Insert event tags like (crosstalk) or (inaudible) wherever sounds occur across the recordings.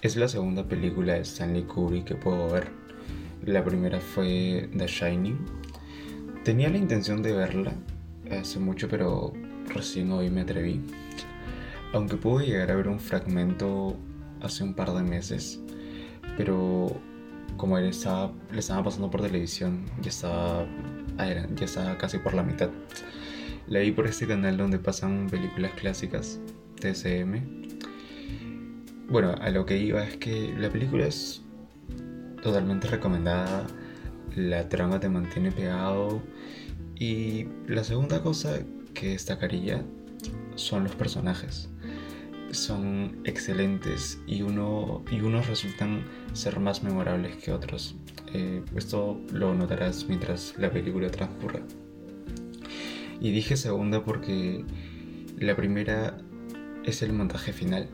Es la segunda película de Stanley Kubrick que puedo ver. La primera fue The Shining. Tenía la intención de verla hace mucho, pero recién hoy me atreví. Aunque pude llegar a ver un fragmento hace un par de meses, pero como él estaba, le estaba pasando por televisión, ya estaba, ya estaba casi por la mitad. La vi por este canal donde pasan películas clásicas, TCM, bueno, a lo que iba es que la película es totalmente recomendada, la trama te mantiene pegado y la segunda cosa que destacaría son los personajes. Son excelentes y, uno, y unos resultan ser más memorables que otros. Eh, esto lo notarás mientras la película transcurra. Y dije segunda porque la primera es el montaje final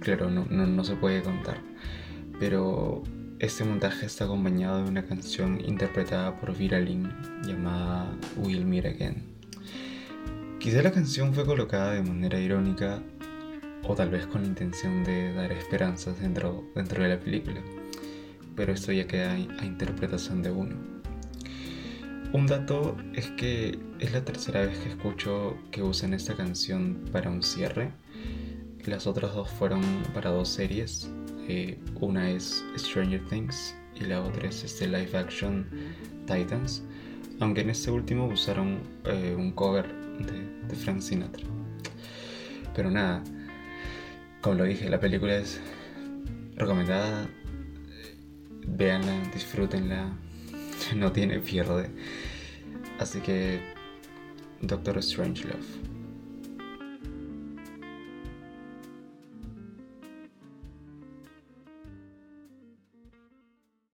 claro, no, no, se puede contar. Pero este montaje está acompañado de una canción interpretada por Viralin llamada Will Meet Again. Quizá la canción fue colocada de manera irónica o tal vez con la intención de dar esperanzas dentro, dentro de la película, pero esto ya queda a interpretación de uno. Un dato es que es la tercera vez que escucho que usan esta canción para un cierre las otras dos fueron para dos series. Eh, una es Stranger Things y la otra es este live action Titans. Aunque en este último usaron eh, un cover de, Frank Sinatra. Pero nada, como lo dije, la película es recomendada. Véanla, disfrútenla. (laughs) No tiene pierde. Así que Doctor Strange Love.